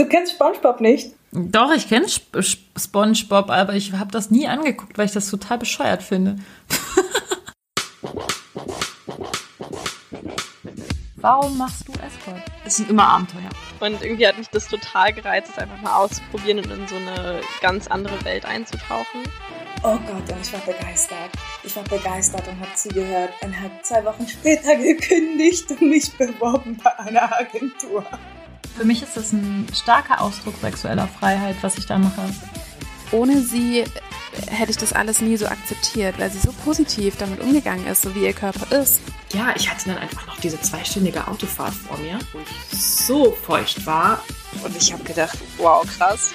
Du kennst SpongeBob nicht? Doch, ich kenne SpongeBob, aber ich habe das nie angeguckt, weil ich das total bescheuert finde. Warum machst du Escort? Es sind immer Abenteuer. Und irgendwie hat mich das total gereizt, es einfach mal auszuprobieren und in so eine ganz andere Welt einzutauchen. Oh Gott, und ich war begeistert. Ich war begeistert und habe zugehört und habe zwei Wochen später gekündigt und mich beworben bei einer Agentur. Für mich ist das ein starker Ausdruck sexueller Freiheit, was ich da mache. Ohne sie hätte ich das alles nie so akzeptiert, weil sie so positiv damit umgegangen ist, so wie ihr Körper ist. Ja, ich hatte dann einfach noch diese zweistündige Autofahrt vor mir, wo ich so feucht war. Und ich habe gedacht, wow, krass.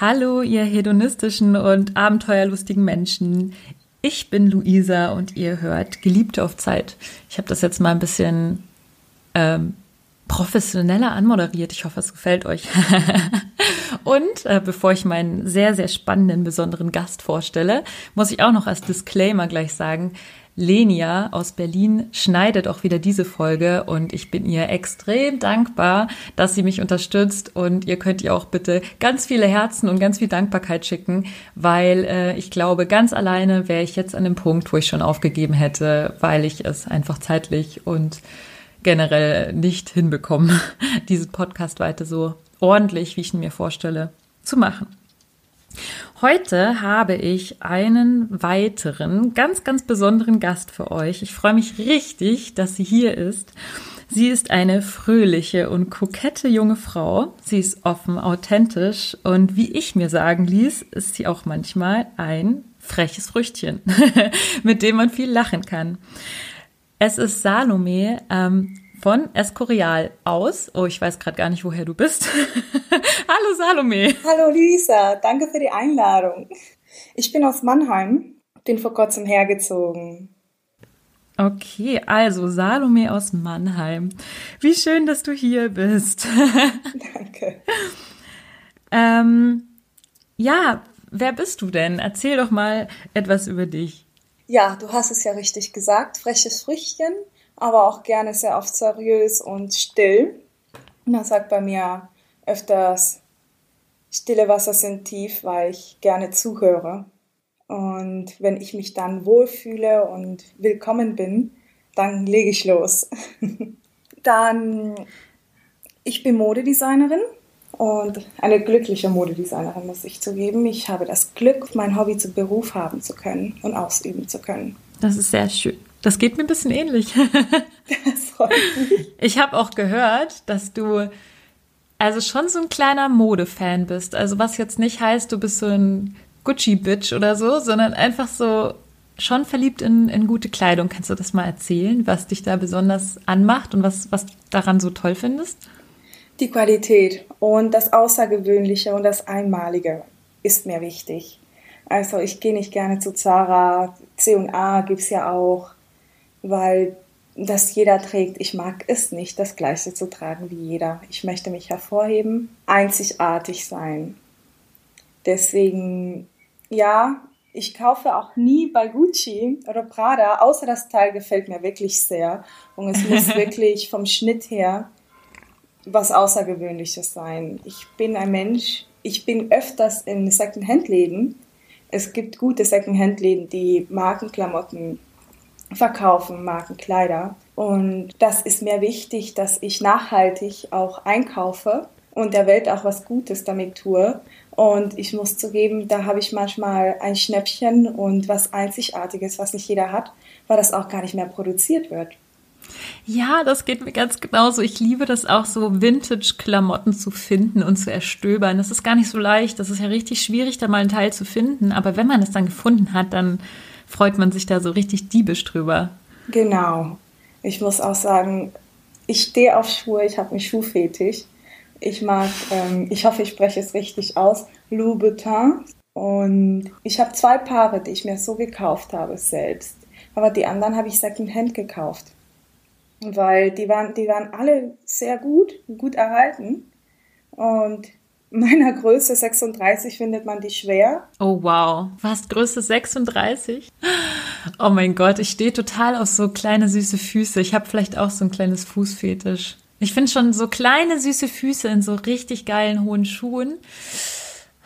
Hallo, ihr hedonistischen und abenteuerlustigen Menschen. Ich bin Luisa und ihr hört Geliebte auf Zeit. Ich habe das jetzt mal ein bisschen ähm, professioneller anmoderiert. Ich hoffe, es gefällt euch. Und äh, bevor ich meinen sehr, sehr spannenden, besonderen Gast vorstelle, muss ich auch noch als Disclaimer gleich sagen, Lenia aus Berlin schneidet auch wieder diese Folge und ich bin ihr extrem dankbar, dass sie mich unterstützt und ihr könnt ihr auch bitte ganz viele Herzen und ganz viel Dankbarkeit schicken, weil äh, ich glaube, ganz alleine wäre ich jetzt an dem Punkt, wo ich schon aufgegeben hätte, weil ich es einfach zeitlich und generell nicht hinbekomme, diesen Podcast weiter so ordentlich, wie ich ihn mir vorstelle, zu machen. Heute habe ich einen weiteren, ganz, ganz besonderen Gast für euch. Ich freue mich richtig, dass sie hier ist. Sie ist eine fröhliche und kokette junge Frau. Sie ist offen, authentisch und wie ich mir sagen ließ, ist sie auch manchmal ein freches Früchtchen, mit dem man viel lachen kann. Es ist Salome, ähm, von Escorial aus. Oh, ich weiß gerade gar nicht, woher du bist. Hallo Salome. Hallo Lisa, danke für die Einladung. Ich bin aus Mannheim, bin vor kurzem hergezogen. Okay, also Salome aus Mannheim. Wie schön, dass du hier bist. Danke. ähm, ja, wer bist du denn? Erzähl doch mal etwas über dich. Ja, du hast es ja richtig gesagt. Freches Früchtchen aber auch gerne sehr oft seriös und still. Man sagt bei mir öfters, stille Wasser sind tief, weil ich gerne zuhöre. Und wenn ich mich dann wohlfühle und willkommen bin, dann lege ich los. dann, ich bin Modedesignerin und eine glückliche Modedesignerin, muss ich zugeben. Ich habe das Glück, mein Hobby zu Beruf haben zu können und ausüben zu können. Das ist sehr schön. Das geht mir ein bisschen ähnlich. Das freut mich. Ich habe auch gehört, dass du also schon so ein kleiner Modefan bist. Also was jetzt nicht heißt, du bist so ein Gucci-Bitch oder so, sondern einfach so schon verliebt in, in gute Kleidung. Kannst du das mal erzählen, was dich da besonders anmacht und was, was daran so toll findest? Die Qualität und das Außergewöhnliche und das Einmalige ist mir wichtig. Also ich gehe nicht gerne zu Zara, C&A gibt es ja auch weil das jeder trägt. Ich mag es nicht, das Gleiche zu tragen wie jeder. Ich möchte mich hervorheben, einzigartig sein. Deswegen, ja, ich kaufe auch nie bei Gucci oder Prada, außer das Teil gefällt mir wirklich sehr. Und es muss wirklich vom Schnitt her was Außergewöhnliches sein. Ich bin ein Mensch, ich bin öfters in Secondhand-Läden. Es gibt gute Secondhand-Läden, die Markenklamotten verkaufen, Markenkleider. Und das ist mir wichtig, dass ich nachhaltig auch einkaufe und der Welt auch was Gutes damit tue. Und ich muss zugeben, da habe ich manchmal ein Schnäppchen und was Einzigartiges, was nicht jeder hat, weil das auch gar nicht mehr produziert wird. Ja, das geht mir ganz genauso. Ich liebe das auch so, Vintage-Klamotten zu finden und zu erstöbern. Das ist gar nicht so leicht. Das ist ja richtig schwierig, da mal einen Teil zu finden. Aber wenn man es dann gefunden hat, dann freut man sich da so richtig diebisch drüber. Genau. Ich muss auch sagen, ich stehe auf Schuhe, ich habe einen Schuhfetisch. Ich mag, ähm, ich hoffe, ich spreche es richtig aus, Louboutin. Und ich habe zwei Paare, die ich mir so gekauft habe selbst. Aber die anderen habe ich Secondhand gekauft. Weil die waren, die waren alle sehr gut, gut erhalten. Und meiner Größe 36 findet man die schwer. Oh wow, was Größe 36? Oh mein Gott, ich stehe total auf so kleine süße Füße. Ich habe vielleicht auch so ein kleines Fußfetisch. Ich finde schon so kleine süße Füße in so richtig geilen hohen Schuhen.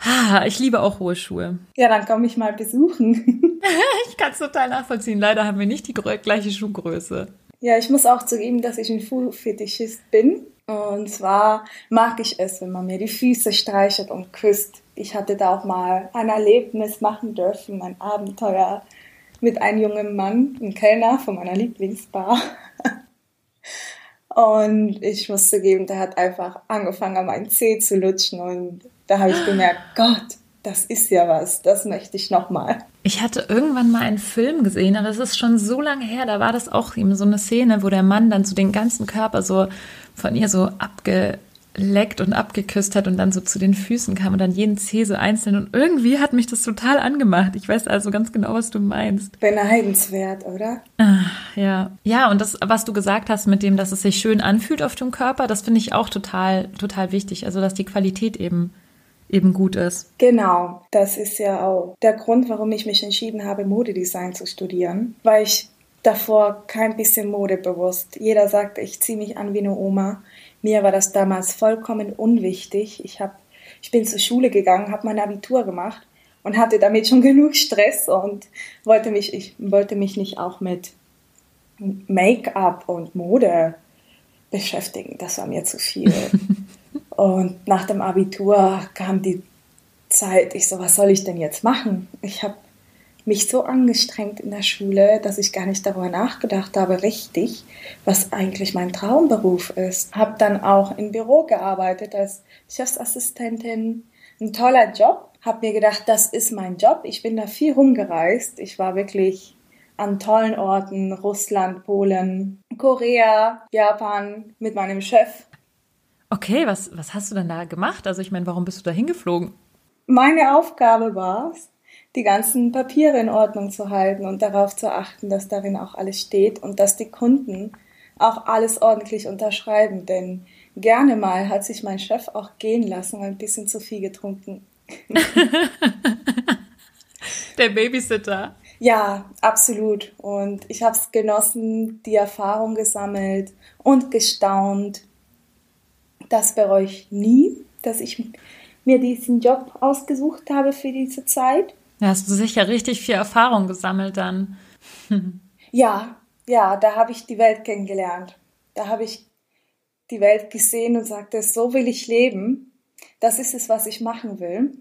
Ah, ich liebe auch hohe Schuhe. Ja, dann komme ich mal besuchen. ich kann es total nachvollziehen. Leider haben wir nicht die gleiche Schuhgröße. Ja, ich muss auch zugeben, dass ich ein Fußfetischist bin. Und zwar mag ich es, wenn man mir die Füße streichelt und küsst. Ich hatte da auch mal ein Erlebnis machen dürfen, ein Abenteuer mit einem jungen Mann, einem Kellner von meiner Lieblingsbar. Und ich muss zugeben, der hat einfach angefangen, an meinen Zeh zu lutschen. Und da habe ich gemerkt, Gott, das ist ja was, das möchte ich nochmal. Ich hatte irgendwann mal einen Film gesehen, aber es ist schon so lange her, da war das auch eben so eine Szene, wo der Mann dann so den ganzen Körper so von ihr so abge leckt und abgeküsst hat und dann so zu den Füßen kam und dann jeden Zeh so einzeln. Und irgendwie hat mich das total angemacht. Ich weiß also ganz genau, was du meinst. Beneidenswert, oder? Ach, ja. Ja, und das, was du gesagt hast mit dem, dass es sich schön anfühlt auf dem Körper, das finde ich auch total, total wichtig. Also, dass die Qualität eben eben gut ist. Genau, das ist ja auch der Grund, warum ich mich entschieden habe, Modedesign zu studieren, weil ich davor kein bisschen Mode bewusst. Jeder sagte, ich ziehe mich an wie eine Oma. Mir war das damals vollkommen unwichtig. Ich, hab, ich bin zur Schule gegangen, habe mein Abitur gemacht und hatte damit schon genug Stress und wollte mich, ich wollte mich nicht auch mit Make-up und Mode beschäftigen. Das war mir zu viel. und nach dem Abitur kam die Zeit, ich so, was soll ich denn jetzt machen? Ich habe mich so angestrengt in der Schule, dass ich gar nicht darüber nachgedacht habe, richtig, was eigentlich mein Traumberuf ist. Habe dann auch im Büro gearbeitet als Chefsassistentin. Ein toller Job. Habe mir gedacht, das ist mein Job. Ich bin da viel rumgereist. Ich war wirklich an tollen Orten, Russland, Polen, Korea, Japan mit meinem Chef. Okay, was, was hast du denn da gemacht? Also ich meine, warum bist du da hingeflogen? Meine Aufgabe war es, die ganzen Papiere in Ordnung zu halten und darauf zu achten, dass darin auch alles steht und dass die Kunden auch alles ordentlich unterschreiben. Denn gerne mal hat sich mein Chef auch gehen lassen und ein bisschen zu viel getrunken. Der Babysitter. Ja, absolut. Und ich habe es genossen, die Erfahrung gesammelt und gestaunt. Das bereue ich nie, dass ich mir diesen Job ausgesucht habe für diese Zeit. Da hast du sicher richtig viel Erfahrung gesammelt dann. ja, ja, da habe ich die Welt kennengelernt. Da habe ich die Welt gesehen und sagte, so will ich leben. Das ist es, was ich machen will.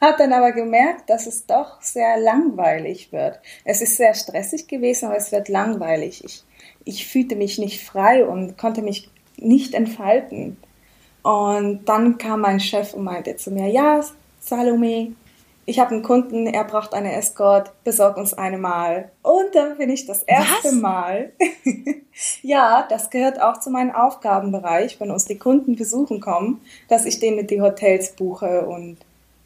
Hat dann aber gemerkt, dass es doch sehr langweilig wird. Es ist sehr stressig gewesen, aber es wird langweilig. Ich, ich fühlte mich nicht frei und konnte mich nicht entfalten. Und dann kam mein Chef und meinte zu mir, ja, Salome, ich habe einen Kunden, er braucht eine Escort, besorg uns eine mal. Und dann bin ich das erste Was? Mal. ja, das gehört auch zu meinem Aufgabenbereich, wenn uns die Kunden besuchen kommen, dass ich denen die Hotels buche und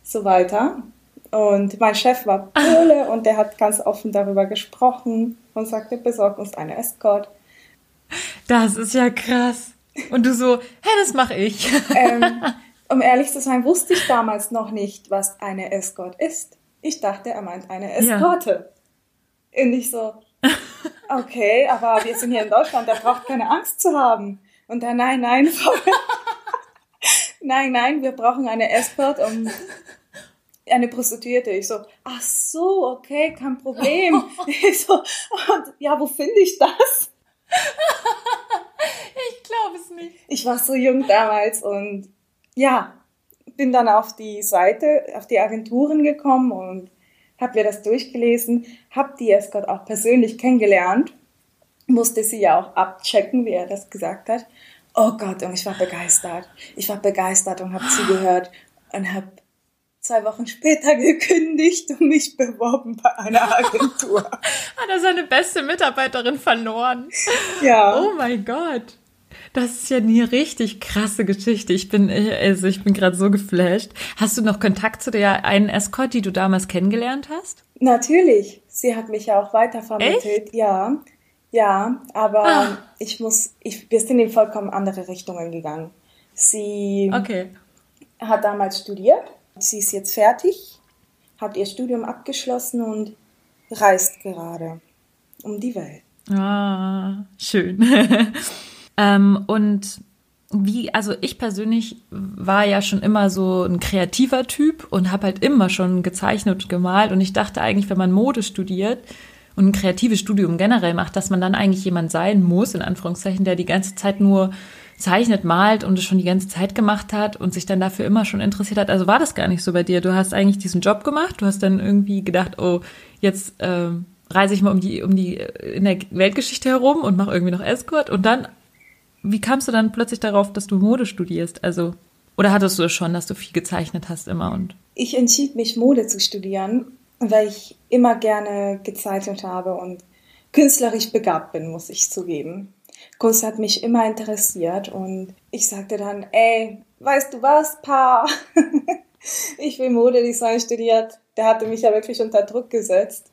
so weiter. Und mein Chef war Pole und der hat ganz offen darüber gesprochen und sagte, besorg uns eine Escort. Das ist ja krass. Und du so, hä, das mache ich. ähm, um ehrlich zu sein, wusste ich damals noch nicht, was eine Escort ist. Ich dachte, er meint eine Eskorte. Ja. Und ich so, okay, aber wir sind hier in Deutschland, der braucht keine Angst zu haben. Und dann, nein, nein, nein, nein, wir brauchen eine Escort, um eine Prostituierte. Ich so, ach so, okay, kein Problem. Ich so, und ja, wo finde ich das? Es nicht. Ich war so jung damals und ja, bin dann auf die Seite, auf die Agenturen gekommen und habe mir das durchgelesen, habe die Escort auch persönlich kennengelernt, musste sie ja auch abchecken, wie er das gesagt hat. Oh Gott, und ich war begeistert. Ich war begeistert und habe zugehört und habe zwei Wochen später gekündigt und mich beworben bei einer Agentur. Hat er seine beste Mitarbeiterin verloren? Ja. Oh mein Gott. Das ist ja eine richtig krasse Geschichte. Ich bin, also ich bin gerade so geflasht. Hast du noch Kontakt zu der einen Escort, die du damals kennengelernt hast? Natürlich. Sie hat mich ja auch weitervermittelt. Echt? Ja. Ja, aber ah. ich muss, ich, wir sind in vollkommen andere Richtungen gegangen. Sie okay. hat damals studiert. Sie ist jetzt fertig, hat ihr Studium abgeschlossen und reist gerade. um die Welt. Ah, schön. ähm, und wie, also ich persönlich war ja schon immer so ein kreativer Typ und habe halt immer schon gezeichnet und gemalt und ich dachte eigentlich, wenn man Mode studiert und ein kreatives Studium generell macht, dass man dann eigentlich jemand sein muss, in Anführungszeichen, der die ganze Zeit nur zeichnet, malt und es schon die ganze Zeit gemacht hat und sich dann dafür immer schon interessiert hat. Also war das gar nicht so bei dir. Du hast eigentlich diesen Job gemacht, du hast dann irgendwie gedacht, oh, jetzt ähm, reise ich mal um die, um die in der Weltgeschichte herum und mache irgendwie noch Escort und dann wie kamst du dann plötzlich darauf, dass du Mode studierst? Also, oder hattest du es schon, dass du viel gezeichnet hast immer und? Ich entschied mich, Mode zu studieren, weil ich immer gerne gezeichnet habe und künstlerisch begabt bin, muss ich zugeben. Kunst hat mich immer interessiert und ich sagte dann, ey, weißt du was, Pa? ich will Modedesign studiert. Der hatte mich ja wirklich unter Druck gesetzt.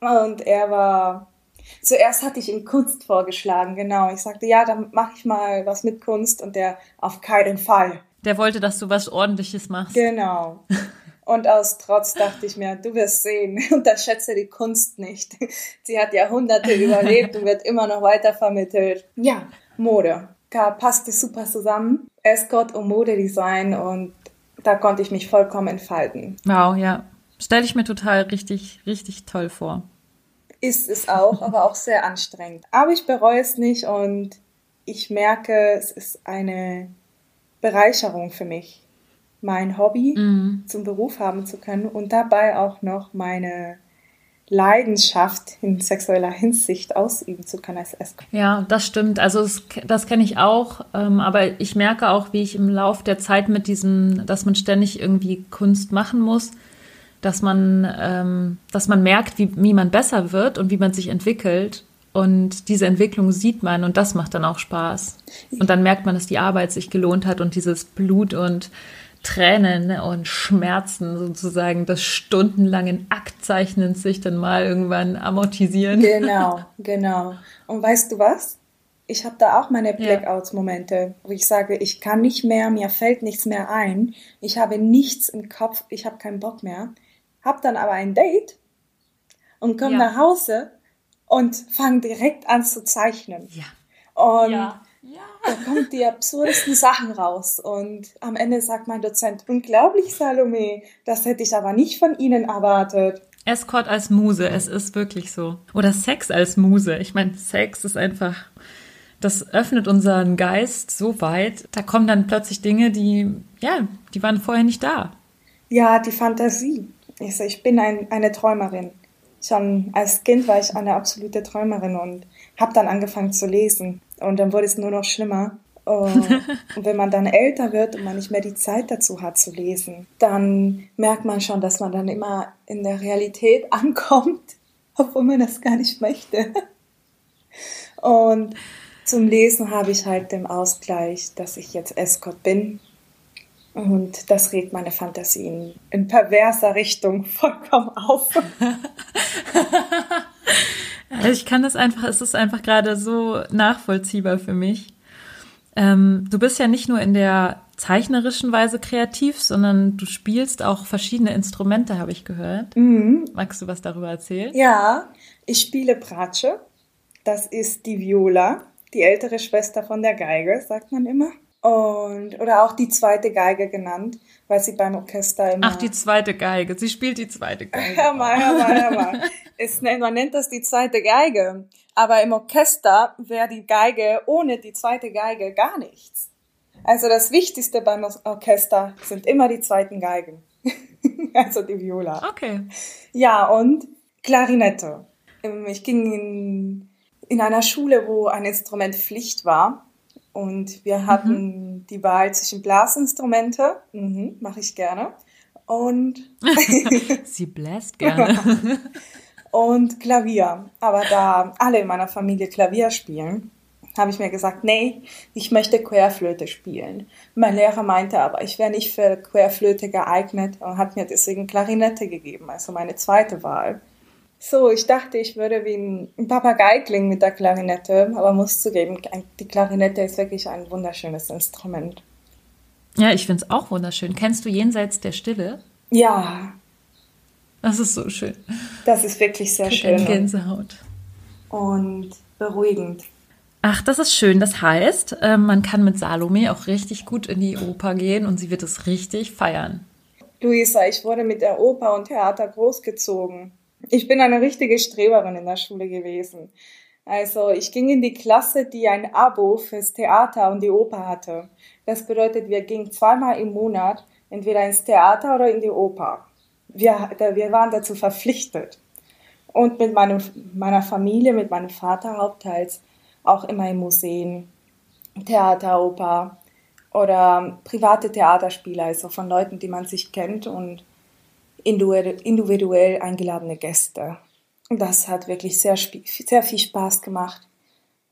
Und er war Zuerst hatte ich ihm Kunst vorgeschlagen, genau. Ich sagte, ja, dann mache ich mal was mit Kunst und der auf keinen Fall. Der wollte, dass du was Ordentliches machst. Genau. Und aus Trotz dachte ich mir, du wirst sehen, unterschätze die Kunst nicht. Sie hat Jahrhunderte überlebt und wird immer noch weiter vermittelt. Ja, Mode. Da passte super zusammen. Escort und Modedesign und da konnte ich mich vollkommen entfalten. Wow, ja. Stelle ich mir total richtig, richtig toll vor ist es auch, aber auch sehr anstrengend. Aber ich bereue es nicht und ich merke, es ist eine Bereicherung für mich, mein Hobby mhm. zum Beruf haben zu können und dabei auch noch meine Leidenschaft in sexueller Hinsicht ausüben zu können als Escort. Ja, das stimmt. Also das, das kenne ich auch. Ähm, aber ich merke auch, wie ich im Laufe der Zeit mit diesem, dass man ständig irgendwie Kunst machen muss, dass man, ähm, dass man merkt, wie, wie man besser wird und wie man sich entwickelt. Und diese Entwicklung sieht man und das macht dann auch Spaß. Und dann merkt man, dass die Arbeit sich gelohnt hat und dieses Blut und Tränen und Schmerzen sozusagen des stundenlangen Aktzeichnens sich dann mal irgendwann amortisieren. Genau, genau. Und weißt du was? Ich habe da auch meine Blackouts-Momente, wo ich sage, ich kann nicht mehr, mir fällt nichts mehr ein, ich habe nichts im Kopf, ich habe keinen Bock mehr hab dann aber ein Date und komme ja. nach Hause und fange direkt an zu zeichnen. Ja. Und ja. Ja. da kommen die absurdesten Sachen raus. Und am Ende sagt mein Dozent, unglaublich, Salome, das hätte ich aber nicht von Ihnen erwartet. Escort als Muse, es ist wirklich so. Oder Sex als Muse. Ich meine, Sex ist einfach, das öffnet unseren Geist so weit. Da kommen dann plötzlich Dinge, die, ja, die waren vorher nicht da. Ja, die Fantasie. Ich, so, ich bin ein, eine Träumerin. Schon als Kind war ich eine absolute Träumerin und habe dann angefangen zu lesen. Und dann wurde es nur noch schlimmer. Oh, und wenn man dann älter wird und man nicht mehr die Zeit dazu hat zu lesen, dann merkt man schon, dass man dann immer in der Realität ankommt, obwohl man das gar nicht möchte. Und zum Lesen habe ich halt den Ausgleich, dass ich jetzt Escort bin und das regt meine Fantasien in perverser Richtung vollkommen auf. ich kann das einfach, es ist einfach gerade so nachvollziehbar für mich. Ähm, du bist ja nicht nur in der zeichnerischen Weise kreativ, sondern du spielst auch verschiedene Instrumente, habe ich gehört. Mhm. Magst du was darüber erzählen? Ja, ich spiele Bratsche. Das ist die Viola, die ältere Schwester von der Geige, sagt man immer. Und, oder auch die zweite Geige genannt, weil sie beim Orchester immer. Ach, die zweite Geige. Sie spielt die zweite Geige. Hör mal, hör mal, hör mal. Es, man nennt das die zweite Geige. Aber im Orchester wäre die Geige ohne die zweite Geige gar nichts. Also das Wichtigste beim Orchester sind immer die zweiten Geigen. also die Viola. Okay. Ja, und Klarinette. Ich ging in, in einer Schule, wo ein Instrument Pflicht war. Und wir hatten mhm. die Wahl zwischen Blasinstrumente, mhm, mache ich gerne, und sie bläst gerne. und Klavier. Aber da alle in meiner Familie Klavier spielen, habe ich mir gesagt, nee, ich möchte Querflöte spielen. Mein Lehrer meinte aber, ich wäre nicht für Querflöte geeignet und hat mir deswegen Klarinette gegeben, also meine zweite Wahl. So, ich dachte, ich würde wie ein Papagei klingen mit der Klarinette, aber muss zugeben, die Klarinette ist wirklich ein wunderschönes Instrument. Ja, ich finde es auch wunderschön. Kennst du Jenseits der Stille? Ja. Das ist so schön. Das ist wirklich sehr Krieg schön. Gänsehaut. und beruhigend. Ach, das ist schön. Das heißt, äh, man kann mit Salome auch richtig gut in die Oper gehen und sie wird es richtig feiern. Luisa, ich wurde mit der Oper und Theater großgezogen. Ich bin eine richtige Streberin in der Schule gewesen. Also ich ging in die Klasse, die ein Abo fürs Theater und die Oper hatte. Das bedeutet, wir gingen zweimal im Monat entweder ins Theater oder in die Oper. Wir, wir waren dazu verpflichtet. Und mit meinem, meiner Familie, mit meinem Vater hauptteils, auch immer in Museen, Theater, Oper oder private Theaterspiele, also von Leuten, die man sich kennt und individuell eingeladene Gäste. Das hat wirklich sehr, sehr viel Spaß gemacht.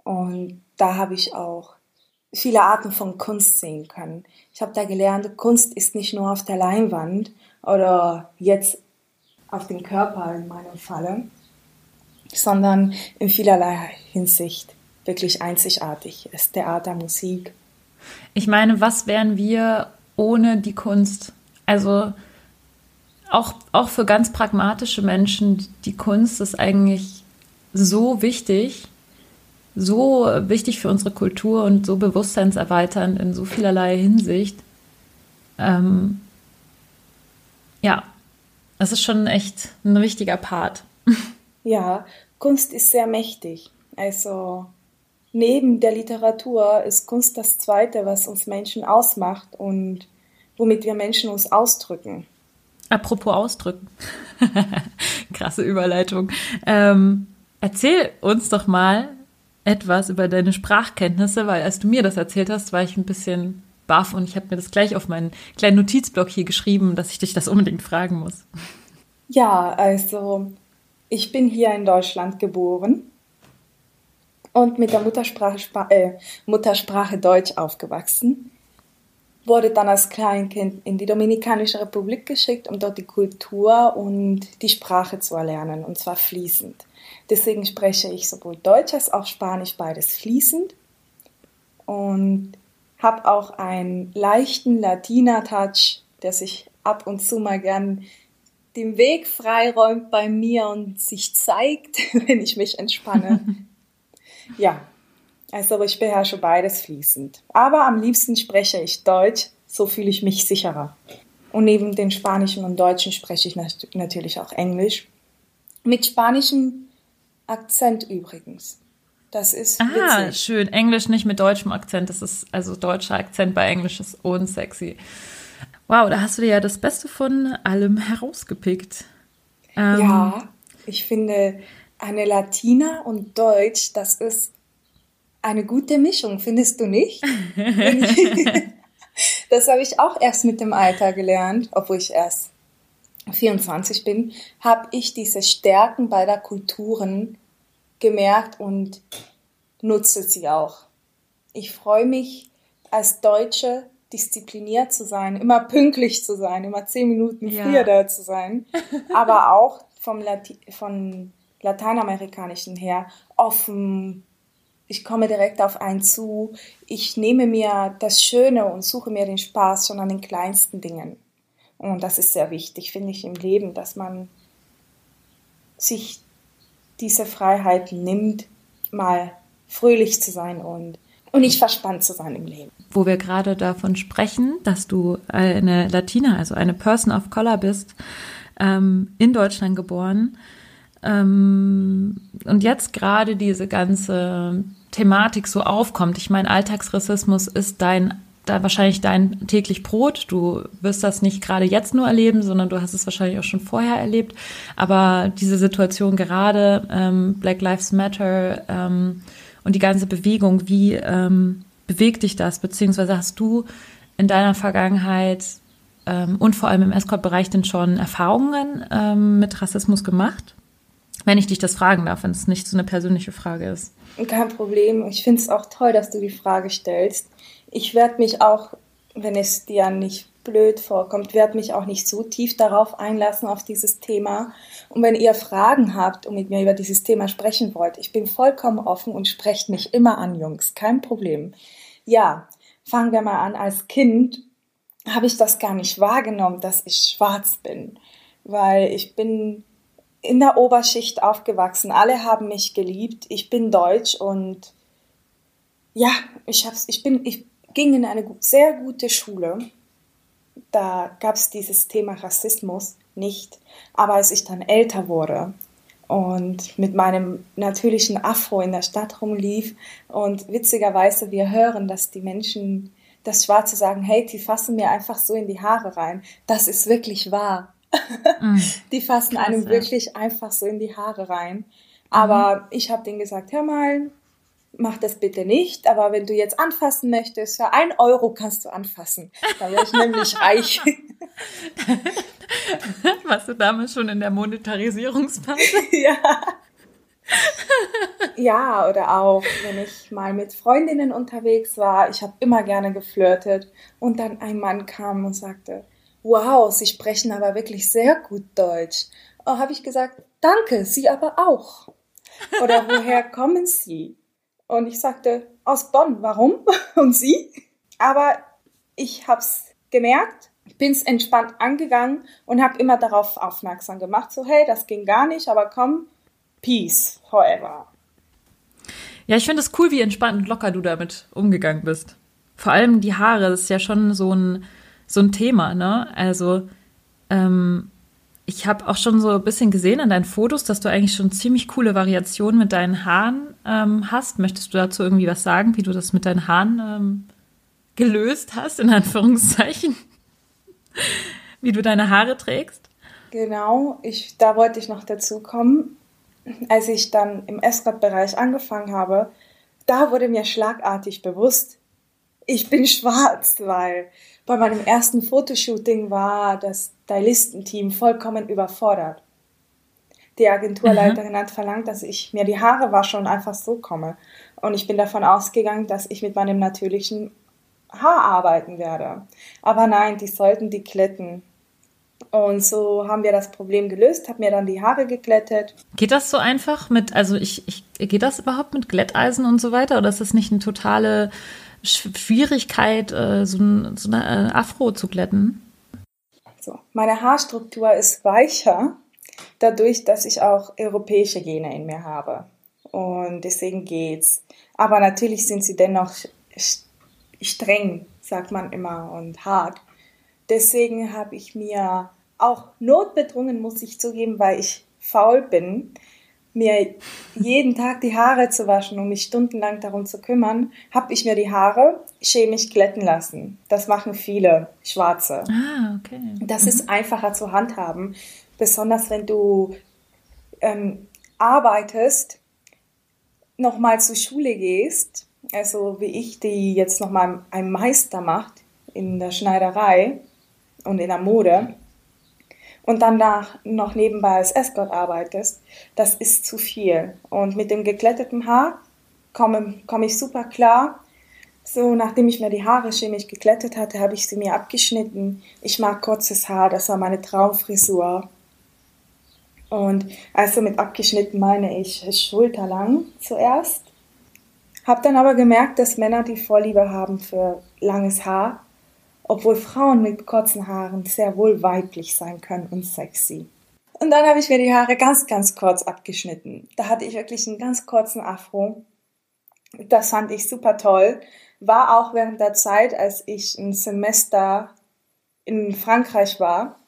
Und da habe ich auch viele Arten von Kunst sehen können. Ich habe da gelernt, Kunst ist nicht nur auf der Leinwand oder jetzt auf dem Körper in meinem Falle, sondern in vielerlei Hinsicht wirklich einzigartig ist. Theater, Musik. Ich meine, was wären wir ohne die Kunst? Also auch, auch für ganz pragmatische Menschen, die Kunst ist eigentlich so wichtig, so wichtig für unsere Kultur und so bewusstseinserweiternd in so vielerlei Hinsicht. Ähm, ja, das ist schon echt ein wichtiger Part. Ja, Kunst ist sehr mächtig. Also neben der Literatur ist Kunst das Zweite, was uns Menschen ausmacht und womit wir Menschen uns ausdrücken. Apropos ausdrücken. Krasse Überleitung. Ähm, erzähl uns doch mal etwas über deine Sprachkenntnisse, weil als du mir das erzählt hast, war ich ein bisschen baff und ich habe mir das gleich auf meinen kleinen Notizblock hier geschrieben, dass ich dich das unbedingt fragen muss. Ja, also ich bin hier in Deutschland geboren und mit der Muttersprache, äh, Muttersprache Deutsch aufgewachsen. Wurde dann als Kleinkind in die Dominikanische Republik geschickt, um dort die Kultur und die Sprache zu erlernen, und zwar fließend. Deswegen spreche ich sowohl Deutsch als auch Spanisch beides fließend und habe auch einen leichten Latina-Touch, der sich ab und zu mal gern den Weg freiräumt bei mir und sich zeigt, wenn ich mich entspanne. ja, also ich beherrsche beides fließend. Aber am liebsten spreche ich Deutsch, so fühle ich mich sicherer. Und neben dem Spanischen und Deutschen spreche ich natürlich auch Englisch. Mit spanischem Akzent übrigens. Das ist ah, witzig. schön. Englisch nicht mit deutschem Akzent. Das ist also deutscher Akzent bei Englisch ist unsexy. Wow, da hast du dir ja das Beste von allem herausgepickt. Ähm, ja, ich finde, eine Latina und Deutsch, das ist eine gute Mischung, findest du nicht? das habe ich auch erst mit dem Alter gelernt, obwohl ich erst 24 bin, habe ich diese Stärken beider Kulturen gemerkt und nutze sie auch. Ich freue mich als Deutsche diszipliniert zu sein, immer pünktlich zu sein, immer zehn Minuten ja. früher da zu sein, aber auch vom Lati von lateinamerikanischen her offen. Ich komme direkt auf einen zu. Ich nehme mir das Schöne und suche mir den Spaß schon an den kleinsten Dingen. Und das ist sehr wichtig, finde ich, im Leben, dass man sich diese Freiheit nimmt, mal fröhlich zu sein und, und nicht verspannt zu sein im Leben wo wir gerade davon sprechen, dass du eine Latina, also eine Person of Color bist, ähm, in Deutschland geboren. Ähm, und jetzt gerade diese ganze Thematik so aufkommt. Ich meine, Alltagsrassismus ist dein da wahrscheinlich dein täglich Brot. Du wirst das nicht gerade jetzt nur erleben, sondern du hast es wahrscheinlich auch schon vorher erlebt. Aber diese Situation gerade, ähm, Black Lives Matter ähm, und die ganze Bewegung, wie ähm, bewegt dich das? Beziehungsweise hast du in deiner Vergangenheit ähm, und vor allem im Escort-Bereich denn schon Erfahrungen ähm, mit Rassismus gemacht? Wenn ich dich das fragen darf, wenn es nicht so eine persönliche Frage ist. Kein Problem. Ich finde es auch toll, dass du die Frage stellst. Ich werde mich auch, wenn es dir nicht blöd vorkommt, werde mich auch nicht so tief darauf einlassen, auf dieses Thema. Und wenn ihr Fragen habt und mit mir über dieses Thema sprechen wollt, ich bin vollkommen offen und sprecht mich immer an, Jungs. Kein Problem. Ja, fangen wir mal an. Als Kind habe ich das gar nicht wahrgenommen, dass ich schwarz bin, weil ich bin in der Oberschicht aufgewachsen. Alle haben mich geliebt. Ich bin deutsch und ja, ich hab's, ich bin, ich ging in eine sehr gute Schule. Da gab es dieses Thema Rassismus nicht. Aber als ich dann älter wurde und mit meinem natürlichen Afro in der Stadt rumlief und witzigerweise wir hören, dass die Menschen das Schwarze sagen, hey, die fassen mir einfach so in die Haare rein. Das ist wirklich wahr. Die fassen krass, einem wirklich einfach so in die Haare rein. Aber mhm. ich habe denen gesagt, hör mal, mach das bitte nicht, aber wenn du jetzt anfassen möchtest, für ein Euro kannst du anfassen. Da wäre ich nämlich reich. Warst du damals schon in der Monetarisierungsphase? ja. ja, oder auch, wenn ich mal mit Freundinnen unterwegs war, ich habe immer gerne geflirtet und dann ein Mann kam und sagte, wow, Sie sprechen aber wirklich sehr gut Deutsch. Oh, habe ich gesagt, danke, Sie aber auch. Oder woher kommen Sie? Und ich sagte, aus Bonn, warum? Und Sie? Aber ich habe es gemerkt, bin es entspannt angegangen und habe immer darauf aufmerksam gemacht, so hey, das ging gar nicht, aber komm, peace forever. Ja, ich finde es cool, wie entspannt und locker du damit umgegangen bist. Vor allem die Haare, das ist ja schon so ein, so ein Thema, ne? Also, ähm, ich habe auch schon so ein bisschen gesehen an deinen Fotos, dass du eigentlich schon ziemlich coole Variationen mit deinen Haaren ähm, hast. Möchtest du dazu irgendwie was sagen, wie du das mit deinen Haaren ähm, gelöst hast, in Anführungszeichen? wie du deine Haare trägst? Genau, ich, da wollte ich noch dazu kommen. Als ich dann im Escort-Bereich angefangen habe, da wurde mir schlagartig bewusst, ich bin schwarz, weil bei meinem ersten Fotoshooting war das Stylistenteam vollkommen überfordert. Die Agenturleiterin mhm. hat verlangt, dass ich mir die Haare wasche und einfach so komme. Und ich bin davon ausgegangen, dass ich mit meinem natürlichen Haar arbeiten werde. Aber nein, die sollten die glätten. Und so haben wir das Problem gelöst, habe mir dann die Haare geglättet. Geht das so einfach mit, also ich, ich, geht das überhaupt mit Glätteisen und so weiter? Oder ist das nicht eine totale Schwierigkeit, äh, so, ein, so eine äh, Afro zu glätten? So, meine Haarstruktur ist weicher, dadurch, dass ich auch europäische Gene in mir habe. Und deswegen geht's. Aber natürlich sind sie dennoch streng, sagt man immer, und hart. Deswegen habe ich mir auch notbedrungen, muss ich zugeben, weil ich faul bin, mir jeden Tag die Haare zu waschen und mich stundenlang darum zu kümmern, habe ich mir die Haare chemisch glätten lassen. Das machen viele Schwarze. Ah, okay. Das mhm. ist einfacher zu handhaben, besonders wenn du ähm, arbeitest, nochmal zur Schule gehst, also wie ich, die jetzt nochmal einen Meister macht in der Schneiderei und in der Mode und dann nach, noch nebenbei als Escort arbeitest, das ist zu viel. Und mit dem gekletterten Haar komme, komme ich super klar. So, nachdem ich mir die Haare chemisch geklettet hatte, habe ich sie mir abgeschnitten. Ich mag kurzes Haar, das war meine Traumfrisur. Und also mit abgeschnitten meine ich schulterlang zuerst. Hab dann aber gemerkt, dass Männer die Vorliebe haben für langes Haar obwohl Frauen mit kurzen Haaren sehr wohl weiblich sein können und sexy. Und dann habe ich mir die Haare ganz, ganz kurz abgeschnitten. Da hatte ich wirklich einen ganz kurzen Afro. Das fand ich super toll. War auch während der Zeit, als ich ein Semester in Frankreich war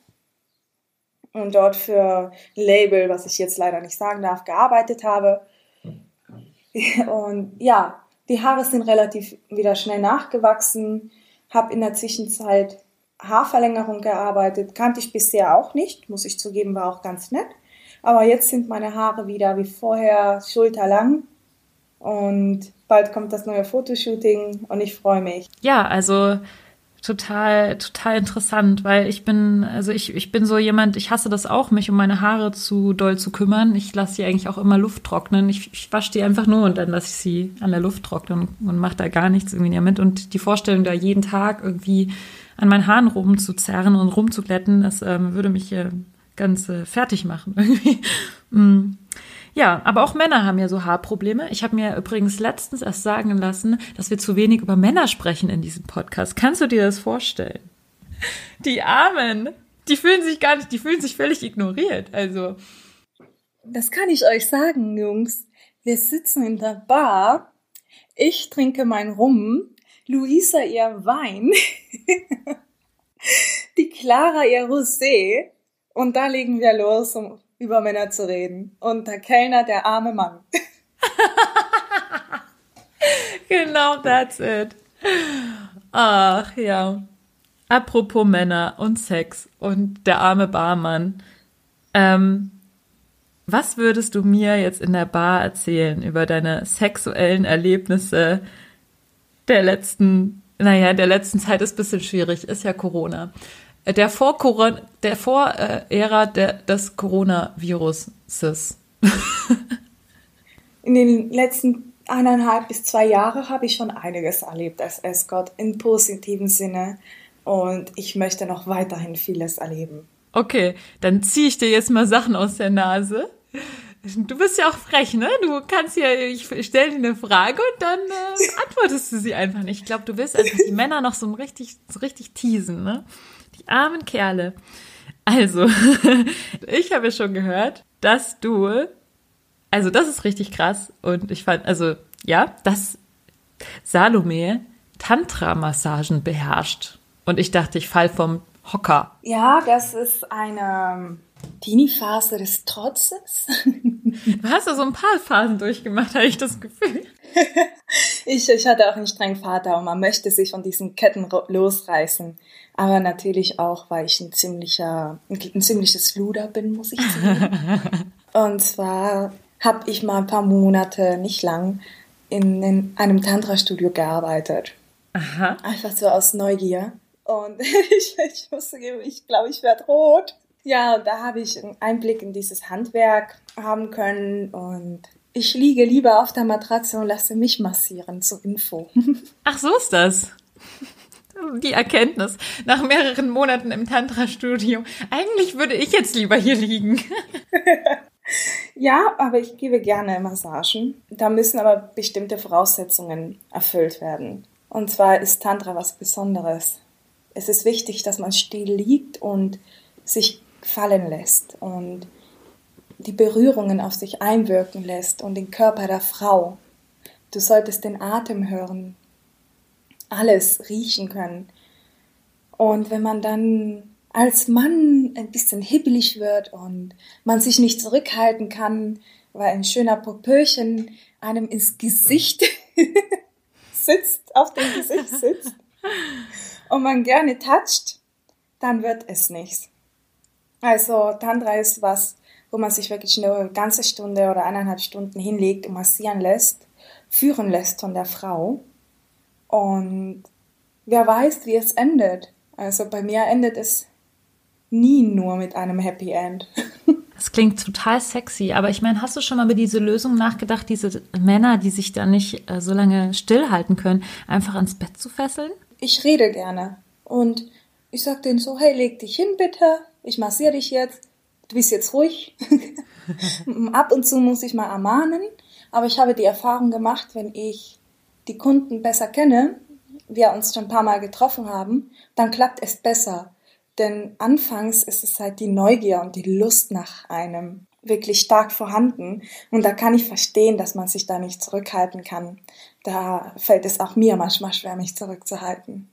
und dort für ein Label, was ich jetzt leider nicht sagen darf, gearbeitet habe. Und ja, die Haare sind relativ wieder schnell nachgewachsen habe in der Zwischenzeit Haarverlängerung gearbeitet, kannte ich bisher auch nicht, muss ich zugeben, war auch ganz nett. Aber jetzt sind meine Haare wieder wie vorher schulterlang und bald kommt das neue Fotoshooting und ich freue mich. Ja, also total, total interessant, weil ich bin, also ich, ich bin so jemand, ich hasse das auch, mich um meine Haare zu doll zu kümmern. Ich lasse sie eigentlich auch immer Luft trocknen. Ich, ich wasche die einfach nur und dann lasse ich sie an der Luft trocknen und, mache da gar nichts irgendwie damit. Und die Vorstellung, da jeden Tag irgendwie an meinen Haaren rumzuzerren und rumzuglätten, das ähm, würde mich äh, ganz äh, fertig machen irgendwie. Ja, aber auch Männer haben ja so Haarprobleme. Ich habe mir übrigens letztens erst sagen lassen, dass wir zu wenig über Männer sprechen in diesem Podcast. Kannst du dir das vorstellen? Die Armen, die fühlen sich gar nicht, die fühlen sich völlig ignoriert. Also Das kann ich euch sagen, Jungs. Wir sitzen in der Bar. Ich trinke mein Rum, Luisa ihr Wein, die Clara ihr Rosé und da legen wir los, um über Männer zu reden. Und der Kellner, der arme Mann. genau, that's it. Ach ja. Apropos Männer und Sex und der arme Barmann. Ähm, was würdest du mir jetzt in der Bar erzählen über deine sexuellen Erlebnisse der letzten, naja, der letzten Zeit ist ein bisschen schwierig, ist ja Corona. Der vor Corona, der vor äh, der, des Coronaviruses. in den letzten eineinhalb bis zwei Jahren habe ich schon einiges erlebt als Escort im positiven Sinne und ich möchte noch weiterhin vieles erleben. Okay, dann ziehe ich dir jetzt mal Sachen aus der Nase. Du bist ja auch frech, ne? Du kannst ja, ich stelle dir eine Frage und dann äh, antwortest du sie einfach nicht. Ich glaube, du willst einfach die Männer noch so richtig, so richtig teasen, ne? Die armen Kerle. Also, ich habe schon gehört, dass du, also das ist richtig krass und ich fand, also ja, dass Salome Tantra-Massagen beherrscht. Und ich dachte, ich fall vom Hocker. Ja, das ist eine Teenie-Phase des Trotzes. Du hast ja so ein paar Phasen durchgemacht, habe ich das Gefühl. ich, ich hatte auch einen strengen Vater und man möchte sich von diesen Ketten losreißen. Aber natürlich auch, weil ich ein ziemlicher, ein ziemliches Luder bin, muss ich sagen. und zwar habe ich mal ein paar Monate, nicht lang, in, in einem Tantra-Studio gearbeitet. Aha. Einfach so aus Neugier. Und ich, ich musste geben, ich glaube, ich werde rot. Ja, und da habe ich einen Einblick in dieses Handwerk haben können und ich liege lieber auf der Matratze und lasse mich massieren zur Info. Ach, so ist das. Die Erkenntnis nach mehreren Monaten im Tantra-Studio. Eigentlich würde ich jetzt lieber hier liegen. ja, aber ich gebe gerne Massagen. Da müssen aber bestimmte Voraussetzungen erfüllt werden. Und zwar ist Tantra was Besonderes. Es ist wichtig, dass man still liegt und sich fallen lässt und die Berührungen auf sich einwirken lässt und den Körper der Frau. Du solltest den Atem hören, alles riechen können. Und wenn man dann als Mann ein bisschen hibbelig wird und man sich nicht zurückhalten kann, weil ein schöner Popöchen einem ins Gesicht sitzt, auf dem Gesicht sitzt und man gerne toucht, dann wird es nichts. Also Tantra ist was, wo man sich wirklich eine ganze Stunde oder eineinhalb Stunden hinlegt und massieren lässt, führen lässt von der Frau. Und wer weiß, wie es endet. Also bei mir endet es nie nur mit einem Happy End. Das klingt total sexy, aber ich meine, hast du schon mal über diese Lösung nachgedacht, diese Männer, die sich da nicht äh, so lange stillhalten können, einfach ans Bett zu fesseln? Ich rede gerne und ich sag denen so, hey, leg dich hin bitte, ich massiere dich jetzt, du bist jetzt ruhig. Ab und zu muss ich mal ermahnen, aber ich habe die Erfahrung gemacht, wenn ich die Kunden besser kenne, wir uns schon ein paar Mal getroffen haben, dann klappt es besser. Denn anfangs ist es halt die Neugier und die Lust nach einem wirklich stark vorhanden. Und da kann ich verstehen, dass man sich da nicht zurückhalten kann. Da fällt es auch mir manchmal schwer, mich zurückzuhalten.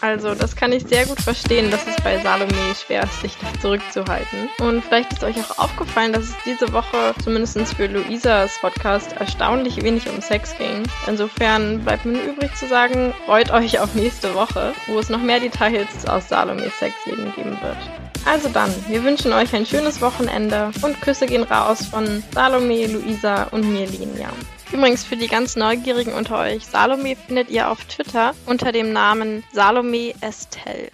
Also, das kann ich sehr gut verstehen, dass es bei Salome schwer ist, sich zurückzuhalten. Und vielleicht ist euch auch aufgefallen, dass es diese Woche, zumindest für Luisas Podcast, erstaunlich wenig um Sex ging. Insofern bleibt mir nur übrig zu sagen, freut euch auf nächste Woche, wo es noch mehr Details aus Salomes Sexleben geben wird. Also dann, wir wünschen euch ein schönes Wochenende und Küsse gehen raus von Salome, Luisa und mir, Linia. Übrigens für die ganz Neugierigen unter euch, Salome findet ihr auf Twitter unter dem Namen Salome Estelle.